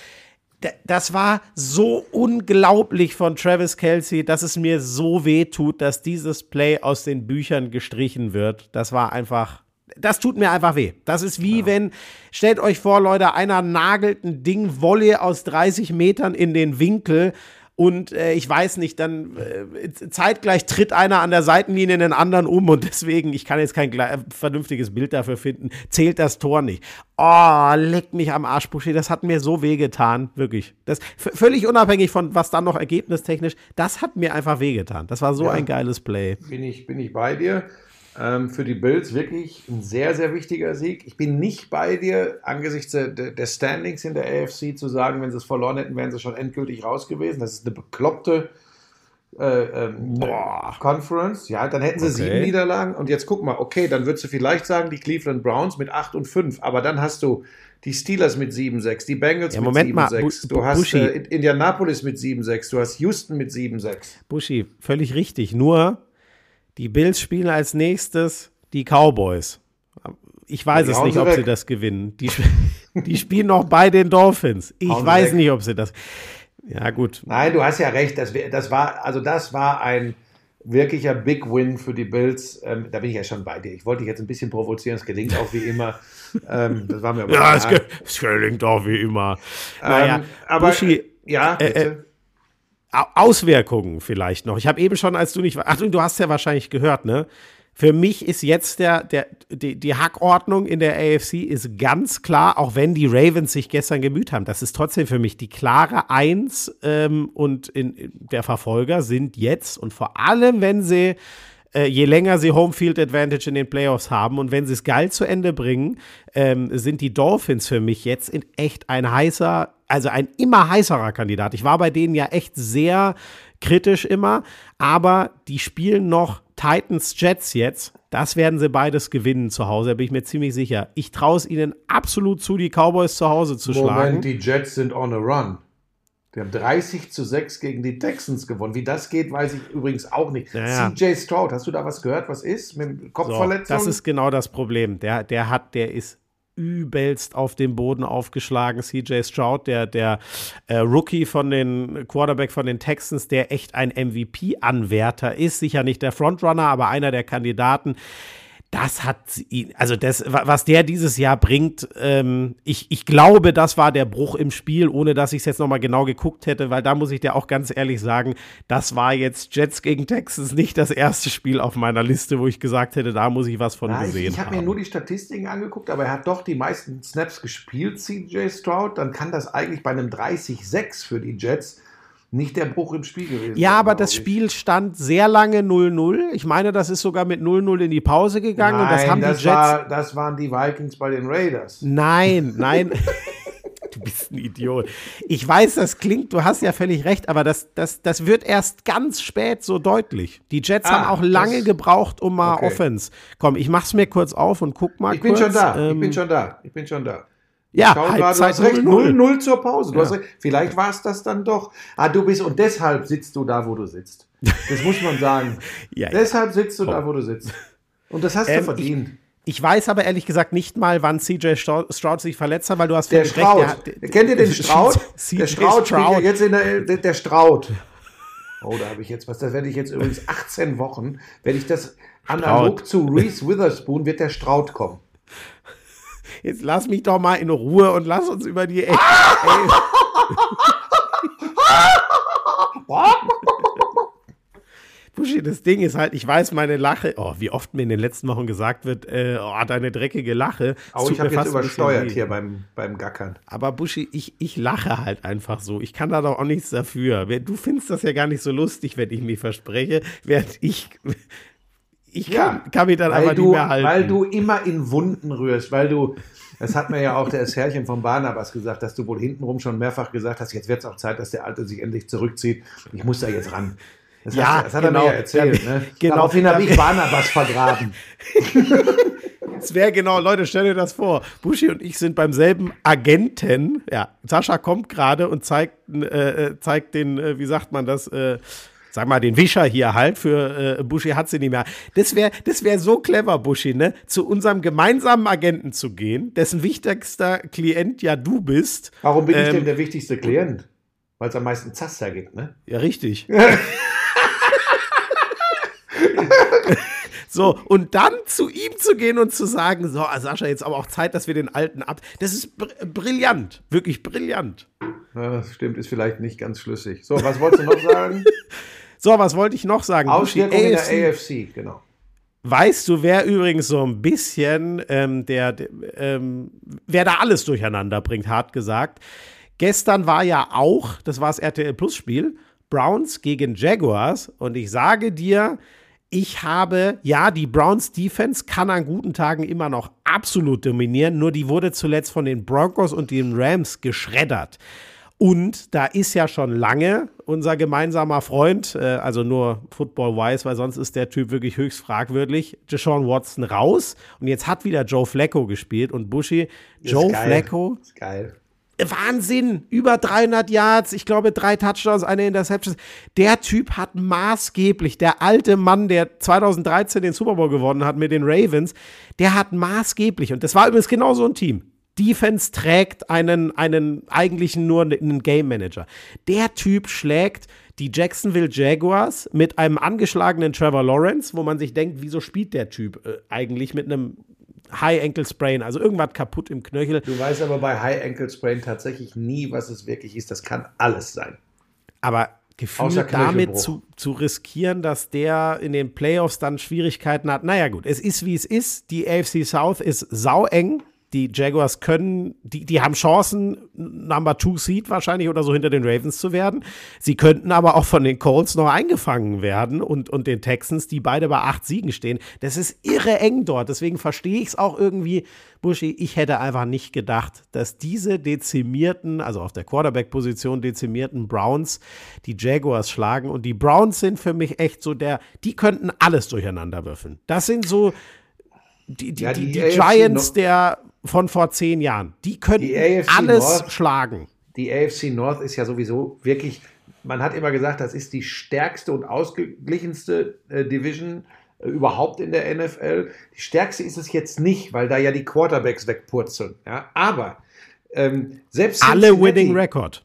das war so unglaublich von Travis Kelsey, dass es mir so weh tut, dass dieses Play aus den Büchern gestrichen wird. Das war einfach, das tut mir einfach weh. Das ist wie ja. wenn, stellt euch vor, Leute, einer nagelt ein Ding Wolle aus 30 Metern in den Winkel und äh, ich weiß nicht, dann äh, zeitgleich tritt einer an der Seitenlinie den anderen um und deswegen, ich kann jetzt kein äh, vernünftiges Bild dafür finden, zählt das Tor nicht. Oh, leck mich am Arsch, Buschi, das hat mir so wehgetan, wirklich. Das völlig unabhängig von was dann noch ergebnistechnisch, das hat mir einfach wehgetan. Das war so ja, ein geiles Play. Bin ich, bin ich bei dir. Ähm, für die Bills wirklich ein sehr, sehr wichtiger Sieg. Ich bin nicht bei dir, angesichts der, der Standings in der AFC zu sagen, wenn sie es verloren hätten, wären sie schon endgültig raus gewesen. Das ist eine bekloppte äh, ähm, Conference. Ja, dann hätten sie okay. sieben Niederlagen. Und jetzt guck mal, okay, dann würdest du vielleicht sagen, die Cleveland Browns mit 8 und 5. Aber dann hast du die Steelers mit 7-6, die Bengals ja, mit 7-6, du hast äh, Indianapolis mit 7-6, du hast Houston mit 7-6. Buschi, völlig richtig. Nur die Bills spielen als nächstes die Cowboys. Ich weiß es nicht, ob weg. sie das gewinnen. Die, die spielen noch bei den Dolphins. Ich hauen weiß nicht, ob sie das. Ja, gut. Nein, du hast ja recht. Das, das war, also das war ein wirklicher Big Win für die Bills. Ähm, da bin ich ja schon bei dir. Ich wollte dich jetzt ein bisschen provozieren. Es gelingt auch wie immer. ähm, das war mir aber Ja, es, ge es, gelingt auch wie immer. Naja, ähm, aber Buschi, ja, bitte. Äh, äh, Auswirkungen vielleicht noch. Ich habe eben schon, als du nicht, ach du hast ja wahrscheinlich gehört, ne? Für mich ist jetzt der, der, die, die Hackordnung in der AFC ist ganz klar, auch wenn die Ravens sich gestern gemüht haben. Das ist trotzdem für mich die klare Eins ähm, und in, in der Verfolger sind jetzt und vor allem, wenn sie äh, je länger sie Homefield Advantage in den Playoffs haben und wenn sie es geil zu Ende bringen, ähm, sind die Dolphins für mich jetzt in echt ein heißer, also ein immer heißerer Kandidat. Ich war bei denen ja echt sehr kritisch immer, aber die spielen noch Titans Jets jetzt. Das werden sie beides gewinnen zu Hause, da bin ich mir ziemlich sicher. Ich traue es ihnen absolut zu, die Cowboys zu Hause zu Moment, schlagen. Moment, die Jets sind on a run. Die haben 30 zu 6 gegen die Texans gewonnen. Wie das geht, weiß ich übrigens auch nicht. Ja, CJ Stroud, hast du da was gehört? Was ist mit Kopfverletzung? So, das ist genau das Problem. Der, der hat, der ist übelst auf dem Boden aufgeschlagen. CJ Stroud, der, der äh, Rookie von den Quarterback von den Texans, der echt ein MVP-Anwärter ist. Sicher nicht der Frontrunner, aber einer der Kandidaten das hat ihn, also das, was der dieses Jahr bringt, ähm, ich, ich glaube, das war der Bruch im Spiel, ohne dass ich es jetzt nochmal genau geguckt hätte, weil da muss ich dir auch ganz ehrlich sagen, das war jetzt Jets gegen Texas nicht das erste Spiel auf meiner Liste, wo ich gesagt hätte, da muss ich was von ja, gesehen ich, ich hab haben. Ich habe mir nur die Statistiken angeguckt, aber er hat doch die meisten Snaps gespielt, CJ Stroud, dann kann das eigentlich bei einem 30-6 für die Jets nicht der Bruch im Spiel gewesen. Ja, aber das Spiel stand sehr lange 0-0. Ich meine, das ist sogar mit 0-0 in die Pause gegangen. Nein, und das haben das die Jets. War, das waren die Vikings bei den Raiders. Nein, nein. du bist ein Idiot. Ich weiß, das klingt, du hast ja völlig recht, aber das, das, das wird erst ganz spät so deutlich. Die Jets ah, haben auch lange gebraucht, um mal okay. Offense. Komm, ich mach's mir kurz auf und guck mal ich bin kurz. schon da, ähm, ich bin schon da, ich bin schon da. Ja, Halbzeit 0-0 zur Pause. Du ja. hast recht. Vielleicht war es das dann doch. Ah, du bist, und deshalb sitzt du da, wo du sitzt. Das muss man sagen. ja, deshalb sitzt du Komm. da, wo du sitzt. Und das hast ähm, du verdient. Ich, ich, weiß aber ehrlich gesagt nicht mal, wann CJ Stroud sich verletzt hat, weil du hast der Straut. Recht, der, Kennt ihr den Straut? der Straut, Straut. jetzt in der, der, der Straut. Oh, da habe ich jetzt was. Das werde ich jetzt übrigens 18 Wochen, wenn ich das analog Straut. zu Reese Witherspoon, wird der Straut kommen. Jetzt lass mich doch mal in Ruhe und lass uns über die echt. Buschi, das Ding ist halt, ich weiß, meine Lache, oh, wie oft mir in den letzten Wochen gesagt wird, äh, oh, deine dreckige Lache. Oh, ich habe jetzt übersteuert hier beim, beim Gackern. Aber Buschi, ich, ich lache halt einfach so. Ich kann da doch auch nichts dafür. Du findest das ja gar nicht so lustig, wenn ich mich verspreche, während ich ich kann, ja, kann mich dann aber du, nicht mehr halten. Weil du immer in Wunden rührst, weil du, das hat mir ja auch der Herrchen von Barnabas gesagt, dass du wohl hintenrum schon mehrfach gesagt hast, jetzt wird es auch Zeit, dass der Alte sich endlich zurückzieht. Ich muss da jetzt ran. Das, ja, hast, das hat genau, er mir ja erzählt. Ne? Genau, Daraufhin habe ich Barnabas vergraben. Es wäre genau, Leute, stell dir das vor. Buschi und ich sind beim selben Agenten. Ja, Sascha kommt gerade und zeigt, äh, äh zeigt den, äh, wie sagt man das, äh, sag mal, den Wischer hier halt, für äh, Buschi hat sie nicht mehr. Das wäre das wär so clever, Buschi, ne? Zu unserem gemeinsamen Agenten zu gehen, dessen wichtigster Klient ja du bist. Warum bin ähm, ich denn der wichtigste Klient? Weil es am meisten Zaster gibt, ne? Ja, richtig. So, und dann zu ihm zu gehen und zu sagen, so, Sascha, jetzt aber auch Zeit, dass wir den Alten ab. Das ist br brillant, wirklich brillant. Ja, das stimmt, ist vielleicht nicht ganz schlüssig. So, was wolltest du noch sagen? So, was wollte ich noch sagen? Auswirkungen in der AFC, genau. Weißt du, wer übrigens so ein bisschen, ähm, der, der ähm, wer da alles durcheinander bringt, hart gesagt. Gestern war ja auch, das war das RTL Plus Spiel, Browns gegen Jaguars. Und ich sage dir, ich habe, ja, die Browns Defense kann an guten Tagen immer noch absolut dominieren, nur die wurde zuletzt von den Broncos und den Rams geschreddert. Und da ist ja schon lange unser gemeinsamer Freund, äh, also nur football-wise, weil sonst ist der Typ wirklich höchst fragwürdig, Deshaun Watson raus. Und jetzt hat wieder Joe Flacco gespielt und Bushy, Joe geil. Flacco. Ist geil. Wahnsinn, über 300 Yards, ich glaube drei Touchdowns, eine Interception. Der Typ hat maßgeblich, der alte Mann, der 2013 den Super Bowl gewonnen hat mit den Ravens, der hat maßgeblich, und das war übrigens genau so ein Team, Defense trägt einen, einen eigentlichen nur einen Game Manager. Der Typ schlägt die Jacksonville Jaguars mit einem angeschlagenen Trevor Lawrence, wo man sich denkt, wieso spielt der Typ äh, eigentlich mit einem High Ankle Sprain, also irgendwas kaputt im Knöchel. Du weißt aber bei High Ankle Sprain tatsächlich nie, was es wirklich ist. Das kann alles sein. Aber gefühlt damit zu, zu riskieren, dass der in den Playoffs dann Schwierigkeiten hat. Naja, gut, es ist wie es ist. Die AFC South ist saueng die Jaguars können, die, die haben Chancen, Number Two Seed wahrscheinlich oder so hinter den Ravens zu werden. Sie könnten aber auch von den Colts noch eingefangen werden und, und den Texans, die beide bei acht Siegen stehen. Das ist irre eng dort. Deswegen verstehe ich es auch irgendwie, Buschi. Ich hätte einfach nicht gedacht, dass diese dezimierten, also auf der Quarterback-Position dezimierten Browns die Jaguars schlagen. Und die Browns sind für mich echt so der, die könnten alles durcheinander würfeln. Das sind so die, die, ja, die, die Giants der von vor zehn Jahren. Die können die alles North, schlagen. Die AFC North ist ja sowieso wirklich, man hat immer gesagt, das ist die stärkste und ausgeglichenste äh, Division äh, überhaupt in der NFL. Die stärkste ist es jetzt nicht, weil da ja die Quarterbacks wegpurzeln. Ja? Aber ähm, selbst alle Winning Record.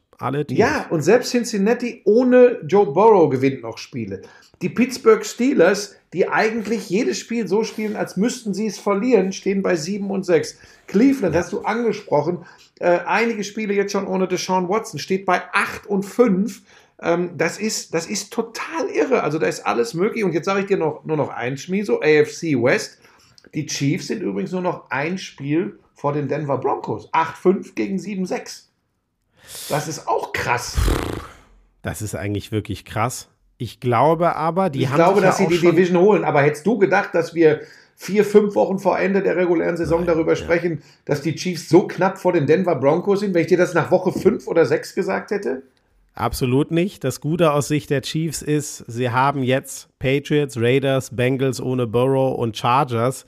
Ja, und selbst Cincinnati ohne Joe Burrow gewinnt noch Spiele. Die Pittsburgh Steelers, die eigentlich jedes Spiel so spielen, als müssten sie es verlieren, stehen bei 7 und 6. Cleveland, hast du angesprochen, äh, einige Spiele jetzt schon ohne Deshaun Watson, steht bei 8 und 5. Ähm, das, ist, das ist total irre. Also da ist alles möglich. Und jetzt sage ich dir noch, nur noch ein Schmieso, AFC West. Die Chiefs sind übrigens nur noch ein Spiel vor den Denver Broncos. 8-5 gegen 7-6. Das ist auch krass. Das ist eigentlich wirklich krass. Ich glaube aber, die ich haben. Ich glaube, dass ja sie die Division holen. Aber hättest du gedacht, dass wir vier, fünf Wochen vor Ende der regulären Saison Nein, darüber ja. sprechen, dass die Chiefs so knapp vor den Denver Broncos sind, wenn ich dir das nach Woche fünf oder sechs gesagt hätte? Absolut nicht. Das Gute aus Sicht der Chiefs ist, sie haben jetzt Patriots, Raiders, Bengals ohne Burrow und Chargers.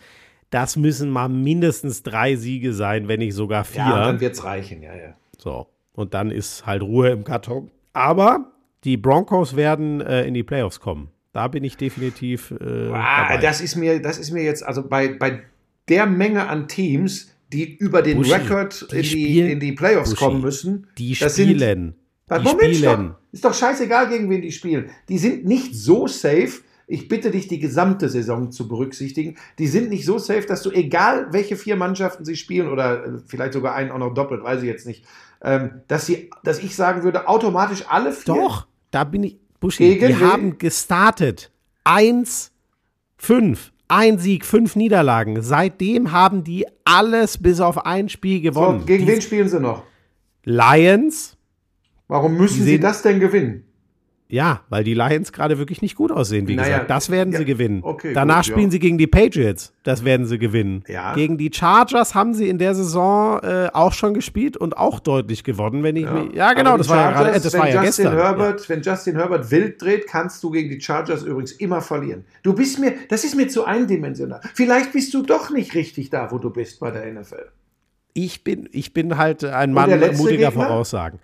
Das müssen mal mindestens drei Siege sein, wenn nicht sogar vier. Ja, dann wird es reichen, ja, ja. So, und dann ist halt Ruhe im Karton. Aber die Broncos werden äh, in die Playoffs kommen. Da bin ich definitiv. Äh, ah, das ist mir, das ist mir jetzt, also bei, bei der Menge an Teams, die über den Buschi, Rekord in, die, in die Playoffs Buschi, kommen müssen. Die spielen. Sind, die Moment, spielen. Stopp, ist doch scheißegal, gegen wen die spielen. Die sind nicht so safe. Ich bitte dich, die gesamte Saison zu berücksichtigen. Die sind nicht so safe, dass du, egal welche vier Mannschaften sie spielen, oder äh, vielleicht sogar einen auch noch doppelt, weiß ich jetzt nicht, ähm, dass, sie, dass ich sagen würde, automatisch alle vier. Doch, da bin ich. Buschi, die haben gestartet. 1, 5. Ein Sieg, fünf Niederlagen. Seitdem haben die alles bis auf ein Spiel gewonnen. So, gegen die wen spielen sie noch? Lions. Warum müssen sie das denn gewinnen? Ja, weil die Lions gerade wirklich nicht gut aussehen, wie naja, gesagt. Das werden ja, sie gewinnen. Okay, Danach gut, spielen ja. sie gegen die Patriots. Das werden sie gewinnen. Ja. Gegen die Chargers haben sie in der Saison äh, auch schon gespielt und auch deutlich gewonnen, wenn ich ja. mich. Ja, genau, das Chargers, war ja gerade. Das war ja Justin gestern. Herbert, Wenn Justin Herbert wild dreht, kannst du gegen die Chargers übrigens immer verlieren. Du bist mir, das ist mir zu eindimensional. Vielleicht bist du doch nicht richtig da, wo du bist bei der NFL. Ich bin, ich bin halt ein Mann mutiger Gegner? Voraussagen.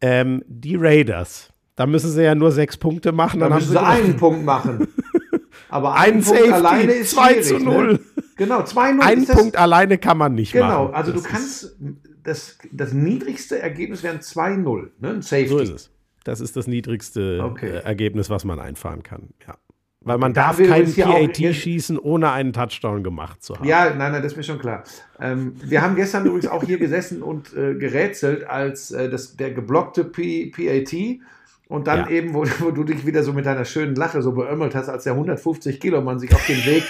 Ähm, die Raiders da müssen sie ja nur sechs Punkte machen. Dann, dann müssen sie einen Punkt machen. Aber ein, ein Punkt Safety, alleine ist 2 zu 0. Ne? Genau, 2-0. Ein Punkt alleine kann man nicht genau, machen. Genau, also das du kannst, das, das niedrigste Ergebnis wären 2-0, ne? ein Safety. So ist es. Das ist das niedrigste okay. Äh, Ergebnis, was man einfahren kann, ja. Weil man darf kein PAT schießen, ohne einen Touchdown gemacht zu haben. Ja, nein, nein, das ist mir schon klar. Ähm, wir haben gestern übrigens auch hier gesessen und äh, gerätselt, als äh, das, der geblockte P PAT und dann ja. eben, wo, wo, du dich wieder so mit deiner schönen Lache so beömmelt hast, als der 150 Kilo Mann sich auf den Weg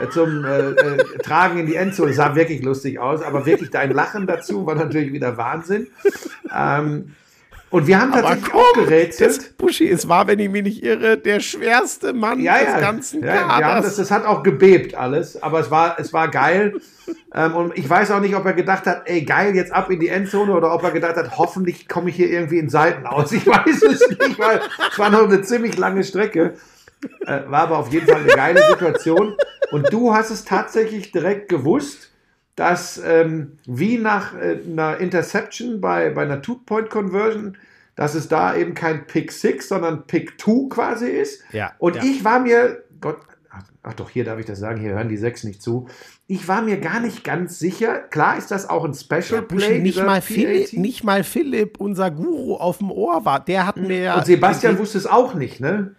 äh, zum äh, äh, Tragen in die Endzone, sah wirklich lustig aus, aber wirklich dein Lachen dazu war natürlich wieder Wahnsinn. Ähm, und wir haben tatsächlich komm, auch gerätselt. Buschi, es war, wenn ich mich nicht irre, der schwerste Mann ja, des ganzen ja, Kaders. Das, das, hat auch gebebt alles, aber es war, es war geil. ähm, und ich weiß auch nicht, ob er gedacht hat, ey, geil, jetzt ab in die Endzone oder ob er gedacht hat, hoffentlich komme ich hier irgendwie in Seiten aus. Ich weiß es nicht, weil es war noch eine ziemlich lange Strecke. Äh, war aber auf jeden Fall eine geile Situation. Und du hast es tatsächlich direkt gewusst dass ähm, wie nach äh, einer Interception bei, bei einer Two-Point-Conversion, dass es da eben kein Pick 6, sondern Pick 2 quasi ist. Ja, Und ja. ich war mir, Gott, ach, ach, doch, hier darf ich das sagen, hier hören die sechs nicht zu. Ich war mir gar nicht ganz sicher. Klar ist das auch ein Special ja, Play. Nicht mal, Philipp, nicht mal Philipp, unser Guru auf dem Ohr war. Der hat mir. Und Sebastian wusste es auch nicht, ne?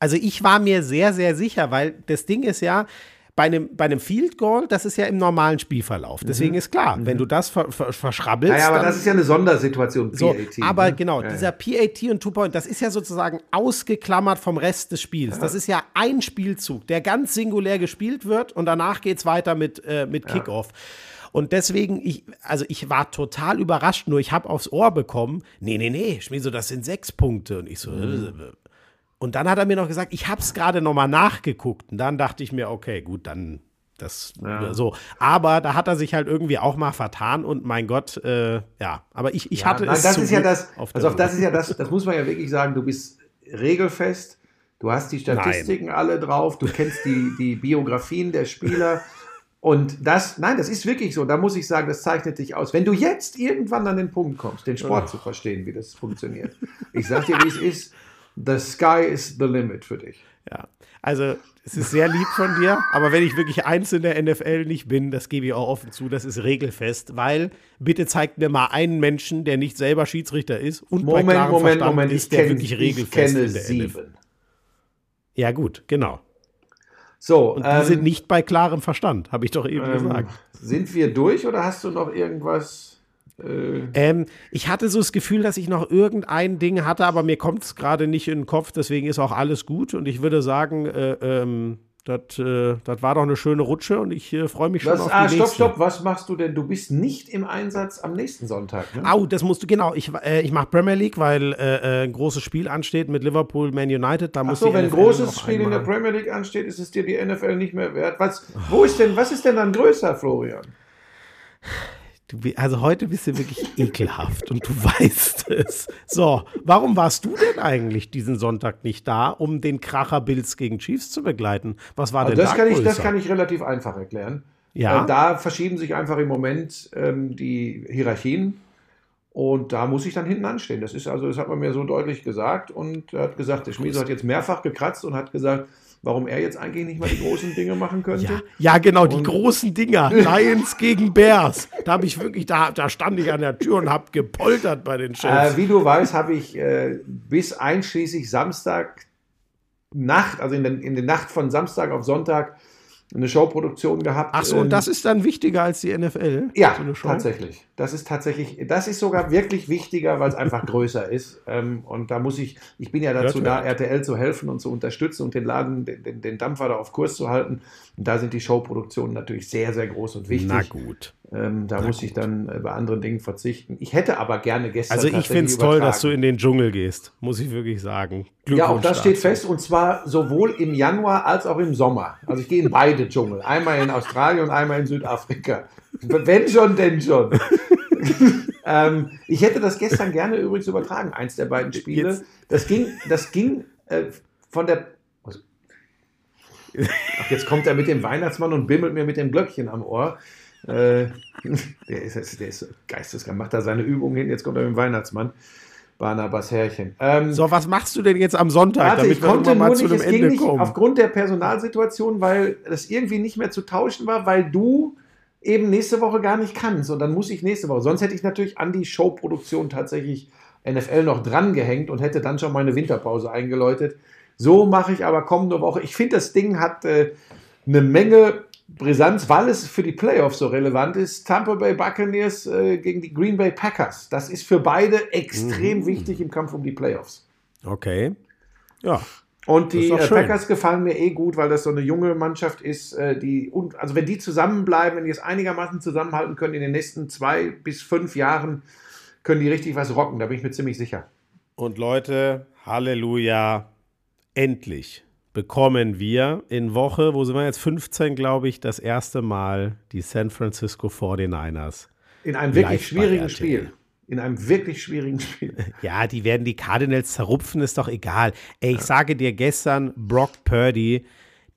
Also ich war mir sehr, sehr sicher, weil das Ding ist ja, bei einem, bei einem Field Goal, das ist ja im normalen Spielverlauf. Deswegen mhm. ist klar, mhm. wenn du das ver, ver, verschrabbelst. Naja, aber das ist ja eine Sondersituation, PAT. So, aber ne? genau, ja, dieser PAT und Two-Point, das ist ja sozusagen ausgeklammert vom Rest des Spiels. Ja. Das ist ja ein Spielzug, der ganz singulär gespielt wird und danach geht es weiter mit, äh, mit Kickoff. Ja. Und deswegen, ich, also ich war total überrascht, nur ich habe aufs Ohr bekommen, nee, nee, nee, Schmieso, das sind sechs Punkte. Und ich so, mhm. Und dann hat er mir noch gesagt, ich habe es gerade noch mal nachgeguckt. Und dann dachte ich mir, okay, gut, dann das ja. so. Aber da hat er sich halt irgendwie auch mal vertan und mein Gott, äh, ja. Aber ich, ich ja, hatte nein, es das ist ja das. Auf also auf das ist ja das. Das muss man ja wirklich sagen. Du bist regelfest. Du hast die Statistiken nein. alle drauf. Du kennst die die Biografien der Spieler. Und das, nein, das ist wirklich so. Da muss ich sagen, das zeichnet dich aus. Wenn du jetzt irgendwann an den Punkt kommst, den Sport oh. zu verstehen, wie das funktioniert. Ich sag dir, wie es ist the sky is the limit für dich. Ja, also es ist sehr lieb von dir, aber wenn ich wirklich eins in der NFL nicht bin, das gebe ich auch offen zu, das ist regelfest, weil bitte zeigt mir mal einen Menschen, der nicht selber Schiedsrichter ist und Moment, bei Moment, Verstand Moment, ist, ich der kenne wirklich ich regelfest kenne in der NFL. sieben. Ja gut, genau. So, Und die ähm, sind nicht bei klarem Verstand, habe ich doch eben ähm, gesagt. sind wir durch oder hast du noch irgendwas? Äh, Ähm, ich hatte so das Gefühl, dass ich noch irgendein Ding hatte, aber mir kommt es gerade nicht in den Kopf, deswegen ist auch alles gut. Und ich würde sagen, äh, ähm, das äh, das war doch eine schöne Rutsche und ich äh, freue mich schon was, auf ah, die stopp, nächste. stopp, was machst du denn? Du bist nicht im Einsatz am nächsten Sonntag, ne? Au, das musst du, genau. Ich, äh, ich mache Premier League, weil äh, äh, ein großes Spiel ansteht mit Liverpool, Man United. Da Ach muss so, wenn ein großes Spiel in der Premier League ansteht, ist es dir die NFL nicht mehr wert. Was, wo ist denn, was ist denn dann größer, Florian? Also heute bist du wirklich ekelhaft und du weißt es. So, warum warst du denn eigentlich diesen Sonntag nicht da, um den Kracher Bills gegen Chiefs zu begleiten? Was war Also denn das, da kann ich, das kann ich relativ einfach erklären. Ja. Äh, da verschieben sich einfach im Moment ähm, die Hierarchien und da muss ich dann hinten anstehen. Das ist also, das hat man mir so deutlich gesagt und er hat gesagt, der Schmieso hat jetzt mehrfach gekratzt und hat gesagt, warum er jetzt eigentlich nicht mal die großen Dinge machen könnte. Ja, ja, genau, die Und- großen Dinger. Lions gegen Bears. Da habe ich wirklich, da, da stand ich an der Tür und habe gepoltert bei den Chefs. Äh, wie du weißt, habe ich äh, bis einschließlich Samstag Nacht, also in der, in der Nacht von Samstag auf Sonntag, eine Showproduktion gehabt. Ach so, und das ist dann wichtiger als die NFL? Ja, So tatsächlich. Das ist tatsächlich, das ist sogar wirklich wichtiger, weil es einfach größer ist. Ähm, und da muss ich, ich bin ja dazu da. RTL zu helfen und zu unterstützen und den Laden, den, den, den Dampfer da auf Kurs zu halten. Und da sind die Showproduktionen natürlich sehr, sehr groß und wichtig. Na gut. Ähm, da muss ich dann bei anderen Dingen verzichten. Ich hätte aber gerne gestern. Also ich finde es toll, dass du in den Dschungel gehst, muss ich wirklich sagen. Ja, auch das steht fest und zwar sowohl im Januar als auch im Sommer. Also ich gehe in beide Dschungel. Einmal in Australien und einmal in Südafrika. Wenn schon, denn schon. ähm, ich hätte das gestern gerne übrigens übertragen, eins der beiden Spiele. Jetzt- Das ging, das ging äh, von der. Ach, jetzt kommt er mit dem Weihnachtsmann und bimmelt mir mit dem Glöckchen am Ohr. Äh, der, ist, der ist geisteskrank, macht da seine Übung hin, jetzt kommt er mit dem Weihnachtsmann. Barnabas Herrchen. Ähm, So, was machst du denn jetzt am Sonntag, Warte, damit ich wir konnte nur mal zu nicht, einem es ging Ende nicht kommen? aufgrund der Personalsituation, weil das irgendwie nicht mehr zu tauschen war, weil du eben nächste Woche gar nicht kannst. Und dann muss ich nächste Woche. Sonst hätte ich natürlich an die Showproduktion tatsächlich NFL noch dran gehängt und hätte dann schon meine Winterpause eingeläutet. So mache ich aber kommende Woche. Ich finde, das Ding hat äh, eine Menge Brisanz, weil es für die Playoffs so relevant ist. Tampa Bay Buccaneers äh, gegen die Green Bay Packers. Das ist für beide extrem Mhm. wichtig im Kampf um die Playoffs. Okay. Ja. Und die äh. Packers gefallen mir eh gut, weil das so eine junge Mannschaft ist, äh, die und also wenn die zusammenbleiben, wenn die es einigermaßen zusammenhalten können in den nächsten zwei bis fünf Jahren, können die richtig was rocken. Da bin ich mir ziemlich sicher. Und Leute, Halleluja, endlich bekommen wir in Woche, wo sind wir jetzt, 15, glaube ich, das erste Mal die San Francisco 49ers. In einem wirklich schwierigen. Spiel. In einem wirklich schwierigen Spiel. Ja, die werden die Cardinals zerrupfen, ist doch egal. Ey, ich sage dir gestern, Brock Purdy,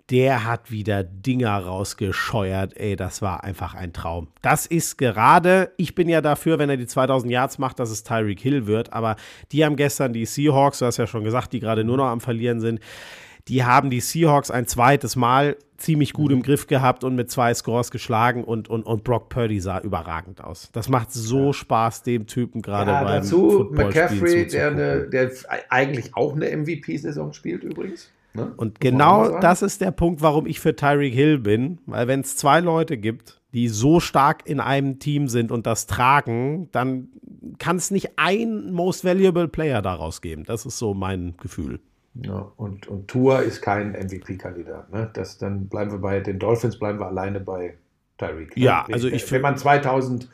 der hat wieder Dinger rausgescheuert. Ey, das war einfach ein Traum. Das ist gerade, ich bin ja dafür, wenn er die 2000 Yards macht, dass es Tyreek Hill wird. Aber die haben gestern die Seahawks, du hast ja schon gesagt, die gerade nur noch am Verlieren sind. Die haben die Seahawks ein zweites Mal ziemlich gut im Griff gehabt und mit zwei Scores geschlagen und, und, und Brock Purdy sah überragend aus. Das macht so Spaß, dem Typen gerade Ja, beim dazu McCaffrey, der, eine, der eigentlich auch eine MVP-Saison spielt übrigens. Ne? Und genau das ist der Punkt, warum ich für Tyreek Hill bin. Weil wenn es zwei Leute gibt, die so stark in einem Team sind und das tragen, dann kann es nicht ein Most Valuable Player daraus geben. Das ist so mein Gefühl. Ja, und, und Tour ist kein MVP-Kandidat. Ne? Das, dann bleiben wir bei den Dolphins, bleiben wir alleine bei Tyreek. ne? Ja, Wenn- also ich Wenn man 2000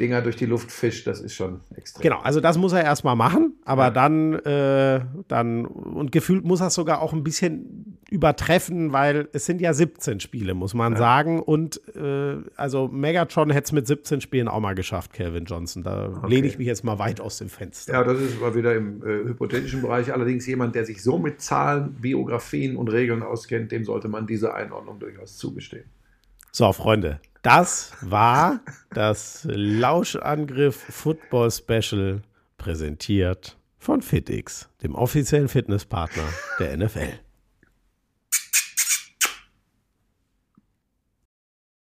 Dinger durch die Luft fischt, das ist schon extrem. Genau, also das muss er erstmal machen, aber Ja. dann, äh, dann, und gefühlt muss er es sogar auch ein bisschen übertreffen, weil es sind ja 17 Spiele, muss man sagen. Und äh, also Megatron hätte es mit 17 Spielen auch mal geschafft, Calvin Johnson. Da lehne ich mich jetzt mal weit aus dem Fenster. Ja, das ist mal wieder im äh, hypothetischen Bereich. Allerdings jemand, der sich so mit Zahlen, Biografien und Regeln auskennt, dem sollte man diese Einordnung durchaus zugestehen. So, Freunde, das war das Lauschangriff Football Special präsentiert von FitX, dem offiziellen Fitnesspartner der NFL.